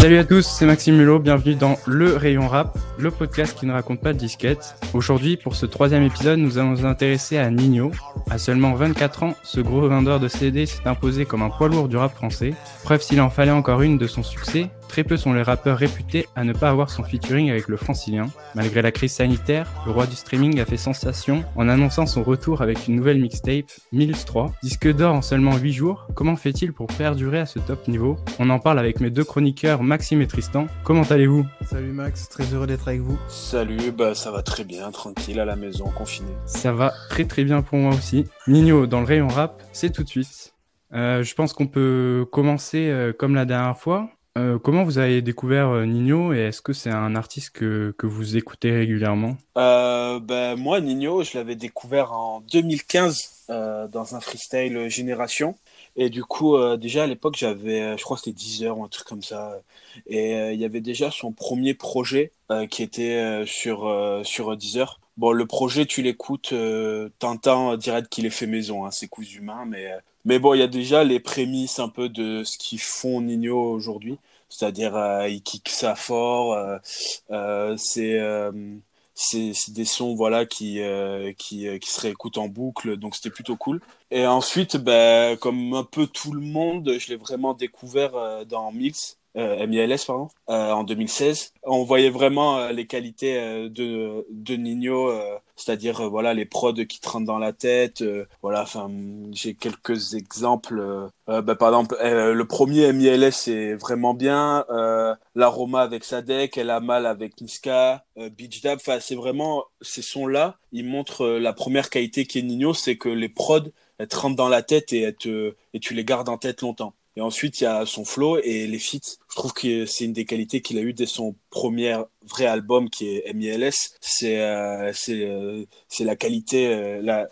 Salut à tous, c'est Maxime Mulot, bienvenue dans Le Rayon Rap, le podcast qui ne raconte pas de disquette. Aujourd'hui, pour ce troisième épisode, nous allons nous intéresser à Nino. À seulement 24 ans, ce gros vendeur de CD s'est imposé comme un poids lourd du rap français. Preuve s'il en fallait encore une de son succès, Très peu sont les rappeurs réputés à ne pas avoir son featuring avec le francilien. Malgré la crise sanitaire, le roi du streaming a fait sensation en annonçant son retour avec une nouvelle mixtape, Mills 3. Disque d'or en seulement 8 jours, comment fait-il pour perdurer à ce top niveau? On en parle avec mes deux chroniqueurs Maxime et Tristan. Comment allez-vous? Salut Max, très heureux d'être avec vous. Salut, bah ça va très bien, tranquille à la maison, confiné. Ça va très très bien pour moi aussi. Nino dans le rayon rap, c'est tout de suite. Euh, je pense qu'on peut commencer euh, comme la dernière fois. Euh, comment vous avez découvert euh, Nino et est-ce que c'est un artiste que, que vous écoutez régulièrement? Euh, ben, Moi, Nino, je l'avais découvert en 2015 euh, dans un freestyle Génération. Et du coup, euh, déjà à l'époque, j'avais, je crois que c'était 10 heures ou un truc comme ça. Et il y avait déjà son premier projet qui était sur, sur 10 heures. Bon, le projet, tu l'écoutes, t'entends direct qu'il est fait maison, hein, c'est coups humains, mais mais bon, il y a déjà les prémices un peu de ce qu'ils font Nino aujourd'hui. C'est-à-dire, euh, il kick ça fort. Euh, euh, c'est euh, c'est des sons voilà qui euh, qui qui se réécoutent en boucle. Donc c'était plutôt cool. Et ensuite, ben, comme un peu tout le monde, je l'ai vraiment découvert dans Mix euh, MILS pardon, euh, en 2016. On voyait vraiment euh, les qualités euh, de, de Nino, c'est-à-dire voilà les prods qui te rentrent dans la tête. voilà, j'ai quelques exemples. Bah, par exemple, le premier MILS c'est vraiment bien. L'aroma avec Sadek, Elle a mal avec Niska, Beach Dab. C'est vraiment ces sons-là. Ils montrent la première qualité qui est Nino, c'est que les prods elles te rentrent dans la tête et, et tu les gardes en tête longtemps. Et ensuite, il y a son flow et les feats. Je trouve que c'est une des qualités qu'il a eu dès son premier vrai album qui est MILS. C'est euh, euh, la qualité euh, la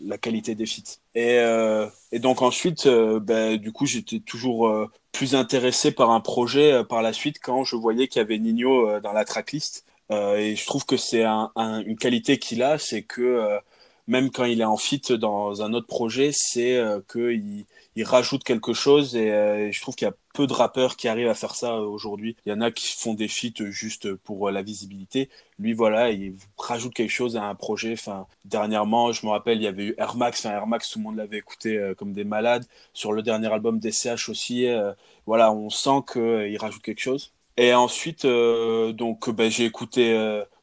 la qualité des feats. Et euh, et donc ensuite, ben, du coup, j'étais toujours plus intéressé par un projet par la suite quand je voyais qu'il y avait Nino dans la tracklist. et je trouve que c'est un, une qualité qu'il a, c'est que même quand il est en fit dans un autre projet, c'est euh, qu'il il rajoute quelque chose et, euh, je trouve qu'il y a peu de rappeurs qui arrivent à faire ça euh, aujourd'hui. Il y en a qui font des feats juste pour euh, la visibilité. Lui, voilà, il rajoute quelque chose à un projet. Enfin, dernièrement, je me rappelle, il y avait eu Air Max. Enfin, Air Max, tout le monde l'avait écouté comme des malades. Sur le dernier album DCH aussi, voilà, on sent qu'il rajoute quelque chose. Et ensuite, donc, ben, j'ai écouté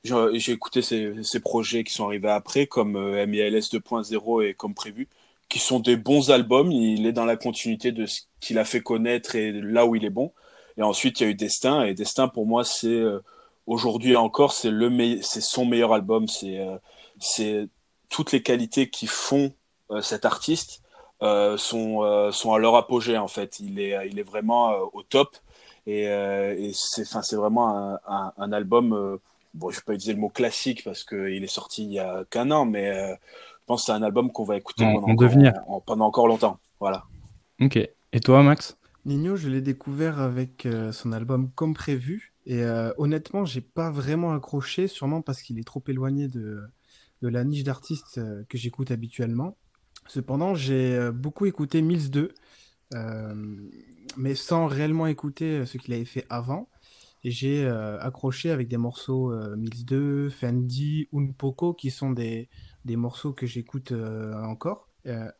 j'ai écouté ces, ces, projets qui sont arrivés après, comme euh, MILS 2.0 et comme prévu, qui sont des bons albums. Il est dans la continuité de ce qu'il a fait connaître et là où il est bon. Et ensuite, il y a eu Destin. Et Destin, pour moi, c'est euh, aujourd'hui encore, c'est le c'est son meilleur album. Euh, c'est toutes les qualités qui font euh, cet artiste sont sont à leur apogée en fait. Il est il est vraiment au top. Et, et c'est vraiment un album bon, je vais pas utiliser le mot classique parce qu'il est sorti il y a qu'un an, mais euh, je pense que c'est un album qu'on va écouter en, pendant, en encore, devenir. En, pendant encore longtemps. Voilà. Ok. Et toi, Max? Nino, je l'ai découvert avec euh, son album Comme prévu. Et euh, honnêtement, j'ai pas vraiment accroché, sûrement parce qu'il est trop éloigné de, de la niche d'artistes euh, que j'écoute habituellement. Cependant, j'ai euh, beaucoup écouté Mills 2, mais sans réellement écouter ce qu'il avait fait avant. Et j'ai euh, accroché avec des morceaux euh, Mills 2, Fendi, Unpoko, qui sont des, des morceaux que j'écoute euh, encore.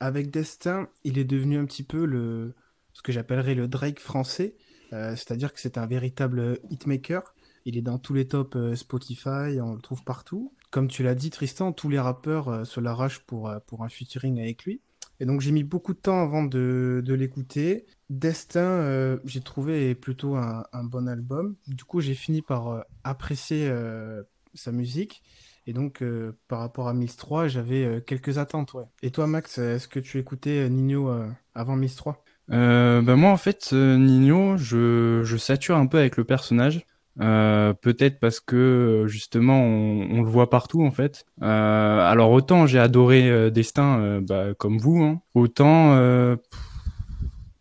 avec Destin, il est devenu un petit peu le, ce que j'appellerais le Drake français, c'est-à-dire que c'est un véritable hitmaker. Il est dans tous les tops Spotify, on le trouve partout. Comme tu l'as dit, Tristan, tous les rappeurs se l'arrachent pour, pour un featuring avec lui. Et donc j'ai mis beaucoup de temps avant de, l'écouter. Destin, euh, j'ai trouvé plutôt un, bon album. Du coup, j'ai fini par euh, apprécier euh, sa musique. Et donc, par rapport à Mills 3, j'avais quelques attentes. Et toi, Max, est-ce que tu écoutais Nino avant Mills 3 ben Moi, en fait, Nino, je, je sature un peu avec le personnage. Euh, peut-être parce que justement on, le voit partout en fait. Euh, alors autant j'ai adoré euh, Destin bah, comme vous, hein. autant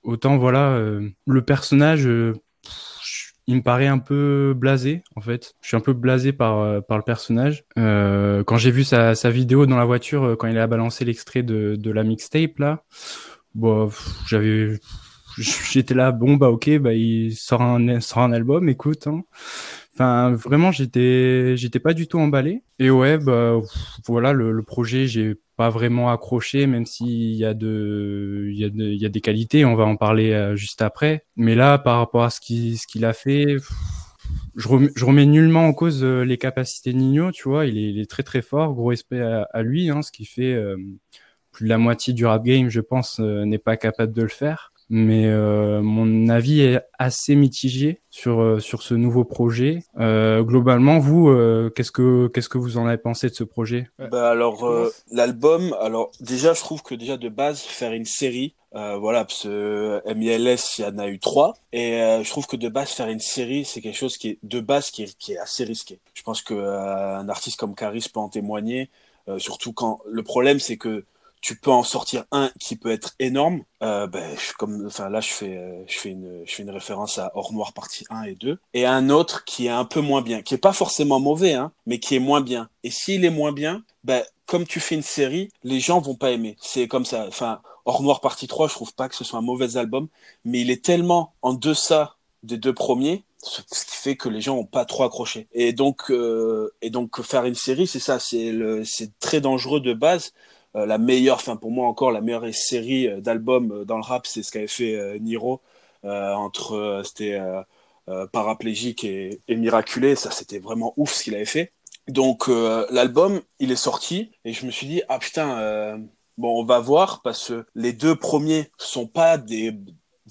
autant voilà le personnage il me paraît un peu blasé en fait. Je suis un peu blasé par par le personnage. quand j'ai vu sa, vidéo dans la voiture quand il a balancé l'extrait de, de la mixtape là, bon j'avais j'étais là, bon bah ok, bah il sort un, sort un album, écoute. Hein. Enfin, vraiment, j'étais, j'étais pas du tout emballé. Et ouais, bah voilà, le, le projet, j'ai pas vraiment accroché, même s'il y a de, il y a de, il y a des qualités. On va en parler euh, juste après. Mais là, par rapport à ce qu'il, ce qu'il a fait, je remets, nullement en cause euh, les capacités Nino. Tu vois, il est, il est très très fort. Gros respect à, lui, hein, ce qui fait euh, plus de la moitié du rap game, je pense, n'est pas capable de le faire mais euh, mon avis est assez mitigé sur euh, sur ce nouveau projet. Euh, globalement, vous, euh, qu'est-ce que qu'est-ce que vous en avez pensé de ce projet? Bah alors l'album, alors déjà je trouve que déjà de base faire une série, voilà, parce que MILS il y en a eu trois, et je trouve que de base faire une série c'est quelque chose qui est de base qui est, qui est assez risqué. Je pense que un artiste comme Caris peut en témoigner, surtout quand le problème c'est que tu peux en sortir un qui peut être énorme. Euh, ben, je, comme, enfin là, je fais, euh, je fais une, je fais une référence à Or Noir partie 1 et 2, et un autre qui est un peu moins bien, qui est pas forcément mauvais, hein, mais qui est moins bien. Et s'il est moins bien, ben, comme tu fais une série, les gens vont pas aimer. C'est comme ça. Enfin, Or Noir partie 3, je trouve pas que ce soit un mauvais album, mais il est tellement en deçà des deux premiers ce qui fait que les gens ont pas trop accroché. Et donc, euh, et donc faire une série, c'est ça, c'est très dangereux de base la meilleure, enfin pour moi encore la meilleure série euh, d'albums euh, dans le rap, c'est ce qu'avait fait Niro entre c'était paraplégique et, et, miraculé. Ça c'était vraiment ouf ce qu'il avait fait. Donc l'album, il est sorti et je me suis dit ah putain bon on va voir parce que les deux premiers sont pas des,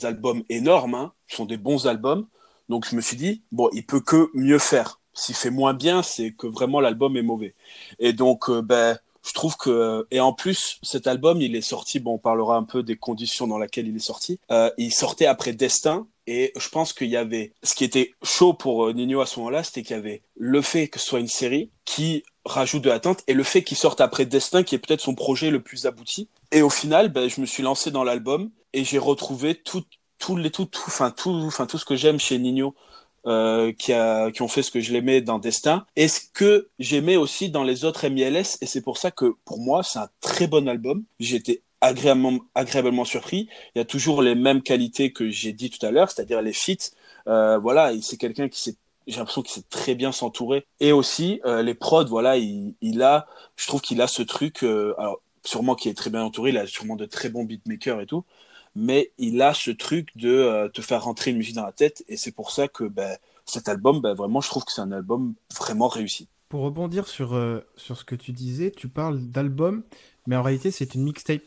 albums énormes, hein, sont des bons albums. Donc je me suis dit bon il peut que mieux faire. S'il fait moins bien, c'est que vraiment l'album est mauvais. Et donc ben je trouve que et en plus cet album il est sorti bon on parlera un peu des conditions dans lesquelles il est sorti. Euh, il sortait après Destin et je pense qu'il y avait ce qui était chaud pour euh, Nino à ce moment-là c'était qu'il y avait le fait que ce soit une série qui rajoute de l'attente et le fait qu'il sorte après Destin qui est peut-être son projet le plus abouti. Et au final ben, je me suis lancé dans l'album et j'ai retrouvé tout tout les tout, tout enfin tout enfin tout ce que j'aime chez Nino euh, qui, a, qui ont fait ce que je l'aimais dans Destin. Et ce que j'aimais aussi dans les autres MILS et c'est pour ça que pour moi c'est un très bon album. Été agréablement, agréablement surpris. Il y a toujours les mêmes qualités que j'ai dit tout à l'heure c'est-à-dire les feats. Euh, voilà c'est quelqu'un qui s'est j'ai l'impression qu'il sait très bien s'entourer. Et aussi euh, les prods voilà il, il, a je trouve qu'il a ce truc euh, alors sûrement qu'il est très bien entouré il a sûrement de très bons beatmakers et tout mais il a ce truc de euh, te faire rentrer une musique dans la tête, et c'est pour ça que ben, cet album, ben, vraiment, je trouve que c'est un album vraiment réussi. Pour rebondir sur, euh, sur ce que tu disais, tu parles d'album, mais en réalité, c'est une mixtape.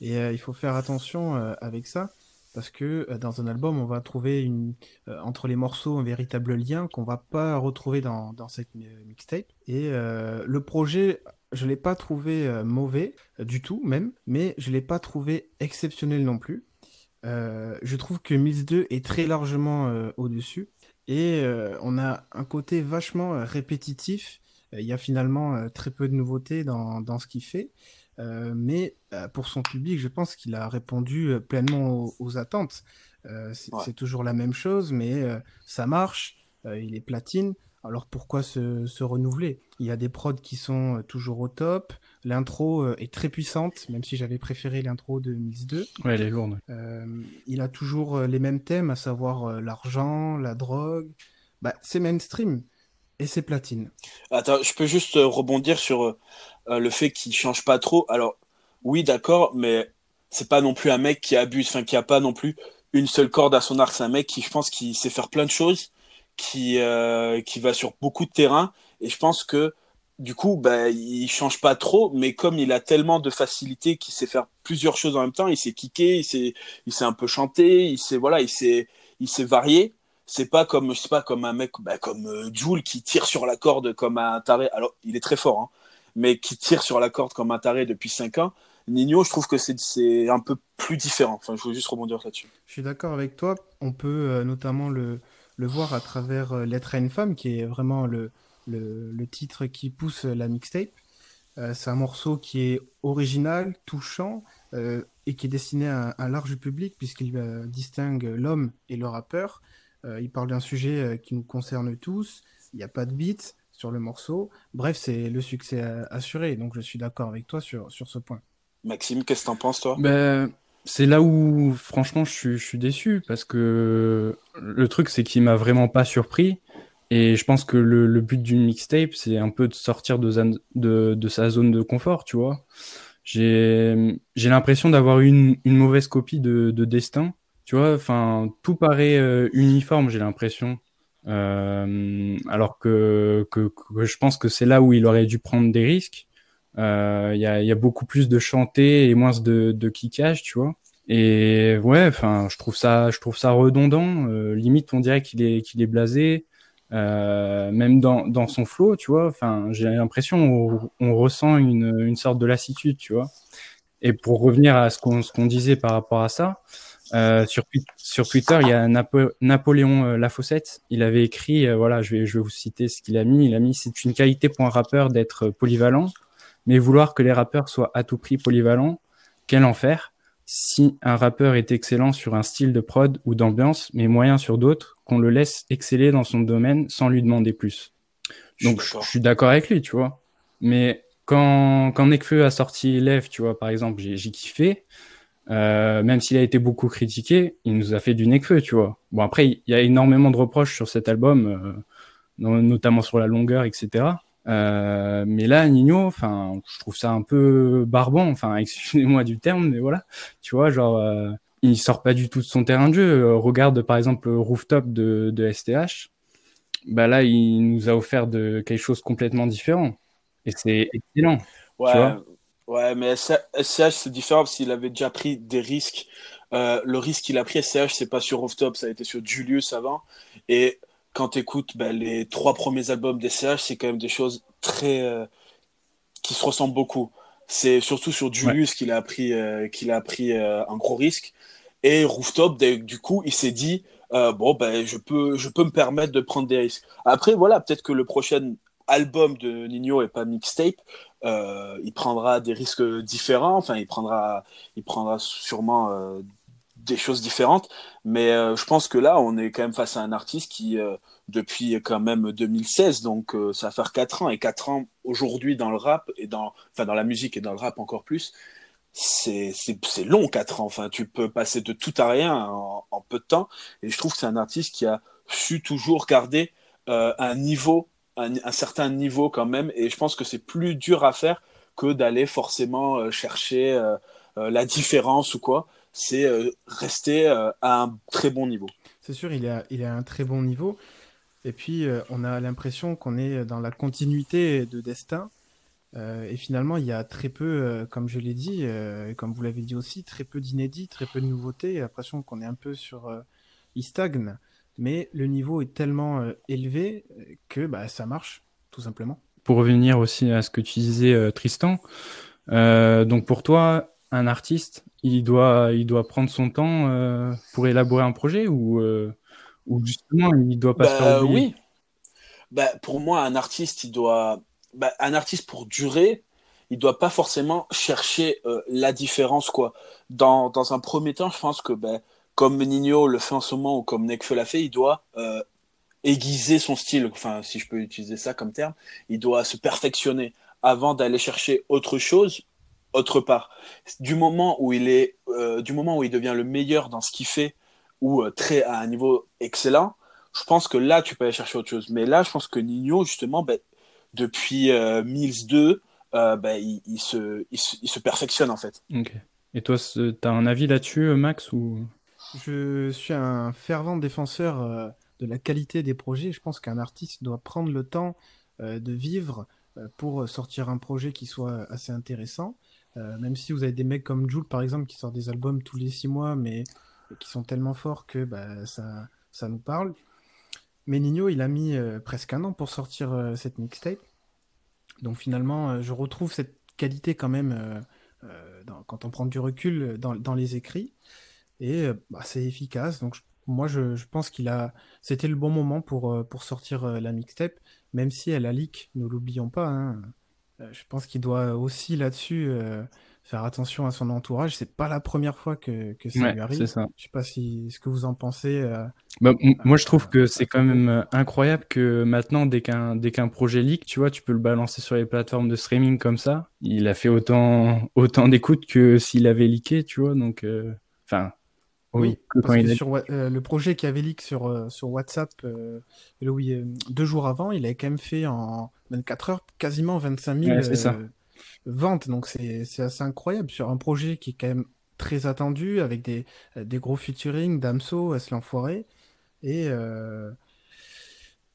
Et euh, il faut faire attention avec ça, parce que dans un album, on va trouver une, entre les morceaux un véritable lien qu'on va pas retrouver dans, dans cette mixtape. Et le projet je l'ai pas trouvé euh, mauvais euh, du tout même, mais je l'ai pas trouvé exceptionnel non plus. Euh, je trouve que Mills 2 est très largement au-dessus et on a un côté vachement répétitif. Il y a finalement très peu de nouveautés dans, dans ce qu'il fait. mais pour son public, je pense qu'il a répondu pleinement aux, attentes. c'est toujours la même chose, mais ça marche. il est platine. Alors pourquoi se, renouveler? Il y a des prods qui sont euh, toujours au top. L'intro euh, est très puissante, même si j'avais préféré l'intro de Mills 2. Ouais, elle est lourde. Euh, il a toujours les mêmes thèmes, à savoir l'argent, la drogue. Bah, c'est mainstream et c'est platine. Attends, je peux juste rebondir sur le fait qu'il change pas trop. Alors, oui, d'accord, mais c'est pas non plus un mec qui abuse, enfin, qui a pas non plus une seule corde à son arc. C'est un mec qui, je pense, qui sait faire plein de choses qui, euh, qui va sur beaucoup de terrain. Et je pense que du coup, bah, il change pas trop, mais comme il a tellement de facilité qu'il sait faire plusieurs choses en même temps, il sait kicker, il sait, il sait un peu chanter, il sait, voilà, il sait, il sait varier. C'est pas comme, je pas, comme un mec, bah, comme euh, Jules qui tire sur la corde comme un taré. Alors, il est très fort, hein, mais qui tire sur la corde comme un taré depuis 5 ans. Nino, je trouve que c'est un peu plus différent. Enfin, je voulais juste rebondir là-dessus. Je suis d'accord avec toi. On peut euh, notamment le, le voir à travers euh, Lettre à une femme, qui est vraiment le, le, titre qui pousse la mixtape. Euh, c'est un morceau qui est original, touchant euh, et qui est destiné à un large public puisqu'il distingue l'homme et le rappeur. il parle d'un sujet qui nous concerne tous. Il n'y a pas de beat sur le morceau. Bref, c'est le succès assuré. Donc je suis d'accord avec toi sur, sur ce point. Maxime, qu'est-ce que t'en penses toi? Ben, c'est là où, franchement, je suis, déçu parce que le truc, c'est qu'il m'a vraiment pas surpris. Et je pense que le, but d'une mixtape, c'est un peu de sortir de, sa zone de confort, tu vois. J'ai l'impression d'avoir une, une mauvaise copie de, de Destin. Tu vois, enfin, tout paraît euh, uniforme, j'ai l'impression. Euh, alors que, je pense que c'est là où il aurait dû prendre des risques. Euh, il y, a, y, a, beaucoup plus de chanter et moins de, de kickage, tu vois. Et ouais, enfin, je trouve ça, je trouve ça redondant. Euh, limite, on dirait qu'il est, qu'il est blasé. Euh, même dans, dans son flow, tu vois. Enfin, j'ai l'impression on, ressent une, une sorte de lassitude, tu vois. Et pour revenir à ce qu'on qu'on disait par rapport à ça, euh, sur, sur Twitter, il y a Napo Napoléon euh, Lafossette. Il avait écrit, euh, voilà, je vais, je vais vous citer ce qu'il a mis. Il a mis c'est une qualité pour un rappeur d'être polyvalent, mais vouloir que les rappeurs soient à tout prix polyvalents, quel enfer. Si un rappeur est excellent sur un style de prod ou d'ambiance, mais moyen sur d'autres, qu'on le laisse exceller dans son domaine sans lui demander plus. Donc je, suis d'accord avec lui, tu vois. Mais quand, quand Nekfeu a sorti Lève, tu vois, par exemple, j'ai kiffé. Euh, même s'il a été beaucoup critiqué, il nous a fait du Nekfeu, tu vois. Bon, après, il y a énormément de reproches sur cet album, euh, notamment sur la longueur, etc. Euh, mais là, Nino, enfin, je trouve ça un peu barbant, enfin, excusez-moi du terme, mais voilà, tu vois, genre, euh, il sort pas du tout de son terrain de jeu. Euh, regarde, par exemple, le rooftop de, de STH. Bah là, il nous a offert de quelque chose complètement différent. Et c'est excellent. Ouais, tu vois Ouais, mais SCH, c'est différent parce qu'il avait déjà pris des risques. Euh, le risque qu'il a pris, SCH, c'est pas sur Rooftop, ça a été sur Julius avant. Et quand tu écoutes ben, les trois premiers albums d'SCH, c'est quand même des choses très. Euh, qui se ressemblent beaucoup. C'est surtout sur Julius qu'il a pris, euh, qu'il a pris un gros risque. Et Rooftop, du coup, il s'est dit bon, ben, je peux, je peux me permettre de prendre des risques. Après, voilà, peut-être que le prochain album de Nino et pas mixtape, euh, il prendra des risques différents. Enfin, il prendra, il prendra sûrement euh, des choses différentes. Mais euh, je pense que là, on est quand même face à un artiste qui, euh, depuis quand même 2016, donc euh, ça va faire 4 ans, et 4 ans aujourd'hui dans le rap, et dans, enfin, dans la musique et dans le rap encore plus, c'est long 4 ans. Enfin, tu peux passer de tout à rien en, peu de temps. Et je trouve que c'est un artiste qui a su toujours garder un niveau un, certain niveau quand même, et je pense que c'est plus dur à faire que d'aller forcément chercher la différence ou quoi. C'est rester à un très bon niveau. C'est sûr, il a, il a un très bon niveau. Et puis, on a l'impression qu'on est dans la continuité de Destin. et finalement, il y a très peu, comme je l'ai dit, et comme vous l'avez dit aussi, très peu d'inédits, très peu de nouveautés. L'impression qu'on est un peu sur. il stagne mais le niveau est tellement euh, élevé euh, que bah, ça marche, tout simplement. Pour revenir aussi à ce que tu disais, euh, Tristan, donc pour toi, un artiste, il doit, il doit prendre son temps pour élaborer un projet ou, ou justement, il doit pas se faire bah, Oui. Bah, pour moi, un artiste, il doit, bah, un artiste pour durer, il doit pas forcément chercher la différence quoi. Dans, dans un premier temps, je pense que ben, comme Nino le fait en ce moment ou comme Nekfeu l'a fait, il doit euh, aiguiser son style, enfin si je peux utiliser ça comme terme, il doit se perfectionner avant d'aller chercher autre chose autre part. Du moment où il est, euh, du moment où il devient le meilleur dans ce qu'il fait ou euh, très à un niveau excellent, je pense que là tu peux aller chercher autre chose. Mais là, je pense que Nino justement, ben, depuis Mills 2, ben, il, se, il, se, perfectionne en fait. Ok. Et toi, tu as un avis là-dessus, Max ou? Je suis un fervent défenseur euh, de la qualité des projets. Je pense qu'un artiste doit prendre le temps euh, de vivre euh, pour sortir un projet qui soit assez intéressant. Même si vous avez des mecs comme Jules, par exemple, qui sortent des albums tous les six mois, mais qui sont tellement forts que bah, ça, ça nous parle. Mais Nino, il a mis presque un an pour sortir cette mixtape. Donc finalement, je retrouve cette qualité quand même quand on prend du recul dans, dans les écrits et euh, bah, c'est efficace. Donc moi je, je pense qu'il a, c'était le bon moment pour euh, pour sortir euh, la mixtape, même si elle a leak, ne l'oublions pas. Hein. Je pense qu'il doit aussi là-dessus faire attention à son entourage. C'est pas la première fois que, que ça lui arrive. Ça. Je sais pas si ce que vous en pensez. Bah, moi, je trouve que c'est quand même incroyable que maintenant, dès qu'un dès qu'un projet leak, tu vois, tu peux le balancer sur les plateformes de streaming comme ça. Il a fait autant autant d'écoutes que s'il avait leaké, tu vois. Donc, enfin, oui, parce que sur euh, le projet qui avait leak sur, euh, sur WhatsApp euh, deux jours avant, il avait quand même fait en 24 heures quasiment 25 000 ventes. Donc c'est assez incroyable sur un projet qui est quand même très attendu avec des, des gros featuring d'Amso, S l'enfoiré. Et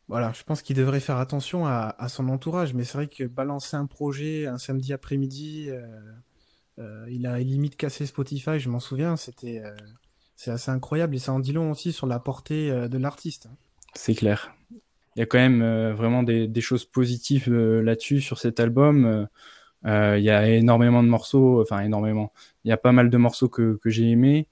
voilà, je pense qu'il devrait faire attention à, à, son entourage. Mais c'est vrai que balancer un projet un samedi après-midi, il a limite cassé Spotify, je m'en souviens. C'était c'est assez incroyable et ça en dit long aussi sur la portée euh, de l'artiste. C'est clair. Il y a quand même euh, vraiment des, choses positives euh, là-dessus, sur cet album. il y a énormément de morceaux, enfin énormément. Il y a pas mal de morceaux que, j'ai aimés.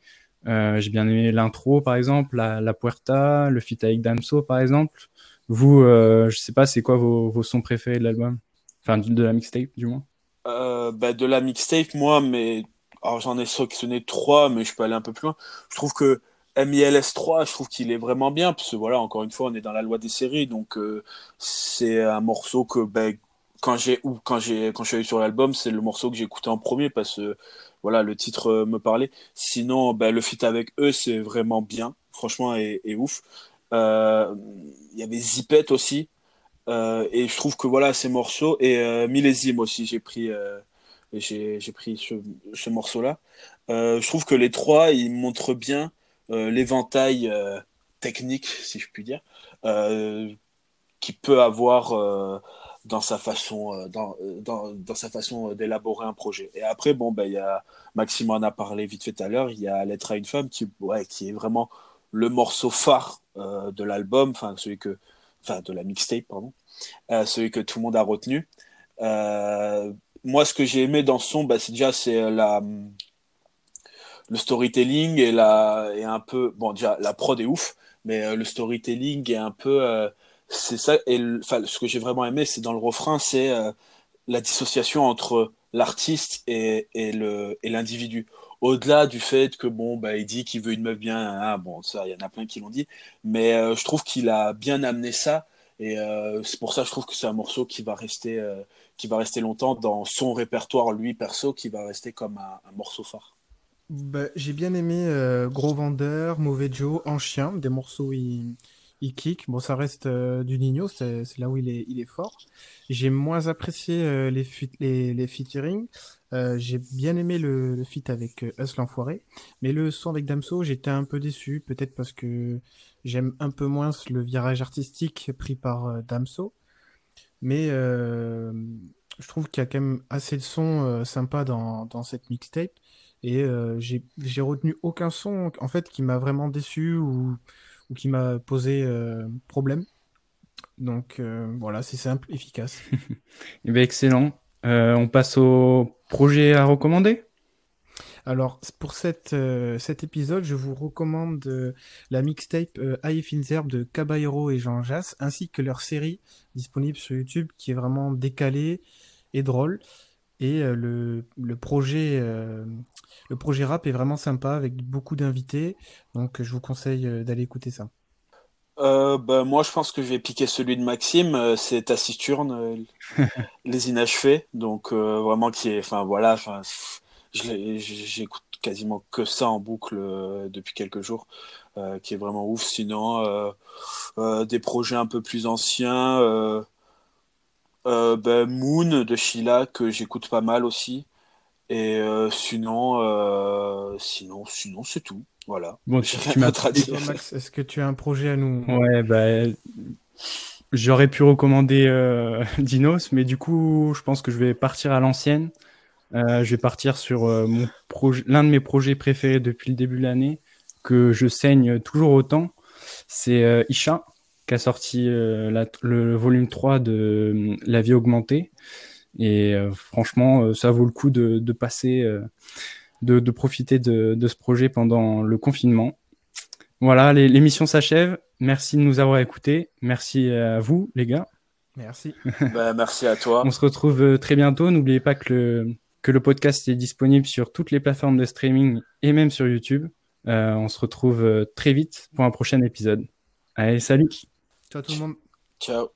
j'ai bien aimé l'intro, par exemple, la, Puerta, le feat avec Damso, par exemple. Vous, je sais pas, c'est quoi vos, sons préférés de l'album? Enfin, de, la mixtape, du moins bah, De la mixtape, moi, mais alors j'en ai sélectionné trois, mais je peux aller un peu plus loin. Je trouve que MILS 3, je trouve qu'il est vraiment bien, parce que voilà, encore une fois, on est dans la loi des séries, donc euh, c'est un morceau que ben, quand j'ai quand j'ai quand je suis allé sur l'album, c'est le morceau que j'ai écouté en premier parce que voilà, le titre euh, me parlait. Sinon, ben, le feat avec eux, c'est vraiment bien, franchement, et, ouf. Euh, il y avait Zipette aussi, et je trouve que voilà, ces morceaux et Millésime aussi, j'ai pris j'ai pris ce, morceau-là. Euh, je trouve que les trois, ils montrent bien l'éventail euh, technique, si je puis dire, qui peut avoir dans sa façon, dans, dans, dans, sa façon d'élaborer un projet. Et après, bon, ben, il y a, Maxime en a parlé vite fait tout à l'heure, il y a Lettre à une femme qui, ouais, qui est vraiment le morceau phare de l'album, enfin, celui que, enfin, de la mixtape, pardon, celui que tout le monde a retenu. Euh, moi, ce que j'ai aimé dans son, bah, c'est déjà c'est euh, la le storytelling et la et un peu bon déjà la prod est ouf, mais euh, le storytelling est un peu euh, c'est ça et enfin ce que j'ai vraiment aimé c'est dans le refrain c'est la dissociation entre l'artiste et, et le et l'individu au-delà du fait que bon bah il dit qu'il veut une meuf bien hein, bon ça il y en a plein qui l'ont dit mais je trouve qu'il a bien amené ça et c'est pour ça je trouve que c'est un morceau qui va rester qui va rester longtemps dans son répertoire, lui perso, qui va rester comme un, morceau phare. Bah, j'ai bien aimé euh, Gros Vendeur, Mauvais Joe, En Chien, des morceaux il, kick. Bon, ça reste euh, du Nino, c'est là où il est, il est fort. J'ai moins apprécié euh, les, les, les featuring. j'ai bien aimé le, le feat avec Us l'Enfoiré. Mais le son avec Damso, j'étais un peu déçu, peut-être parce que j'aime un peu moins le virage artistique pris par Damso. Mais je trouve qu'il y a quand même assez de sons sympas dans, dans cette mixtape. Et euh, j'ai retenu aucun son en fait qui m'a vraiment déçu ou, ou qui m'a posé problème. Donc voilà, c'est simple, efficace. Eh bien, excellent. on passe au projet à recommander? Alors, pour cette, euh, cet épisode, je vous recommande euh, la mixtape euh, de Caballero et Jean Jass, ainsi que leur série disponible sur YouTube qui est vraiment décalée et drôle. Et euh, le, le, projet, le projet rap est vraiment sympa avec beaucoup d'invités. Donc, je vous conseille d'aller écouter ça. bah, moi, je pense que je vais piquer celui de Maxime. c'est Taciturne, Les Inachevés. Donc, vraiment, qui est. Enfin, voilà. Enfin j'écoute quasiment que ça en boucle euh, depuis quelques jours, euh, qui est vraiment ouf. Sinon, euh, des projets un peu plus anciens, ben, Moon de Sheila que j'écoute pas mal aussi. Et sinon, sinon, sinon c'est tout. Voilà. Bon, tu, tu m'as Max, est-ce que tu as un projet à nous Ouais, bah, j'aurais pu recommander Dinos, mais du coup, je pense que je vais partir à l'ancienne. Euh, je vais partir sur euh, mon l'un de mes projets préférés depuis le début de l'année, que je saigne toujours autant. C'est euh, Isha, qui a sorti le volume 3 de La vie augmentée. Et franchement, ça vaut le coup de, de passer, de, de, profiter de, de, ce projet pendant le confinement. Voilà, l'émission s'achève. Merci de nous avoir écoutés. Merci à vous, les gars. Merci. bah, merci à toi. On se retrouve très bientôt. N'oubliez pas que le, que le podcast est disponible sur toutes les plateformes de streaming et même sur YouTube. on se retrouve très vite pour un prochain épisode. Allez, salut Ciao tout le monde. Ciao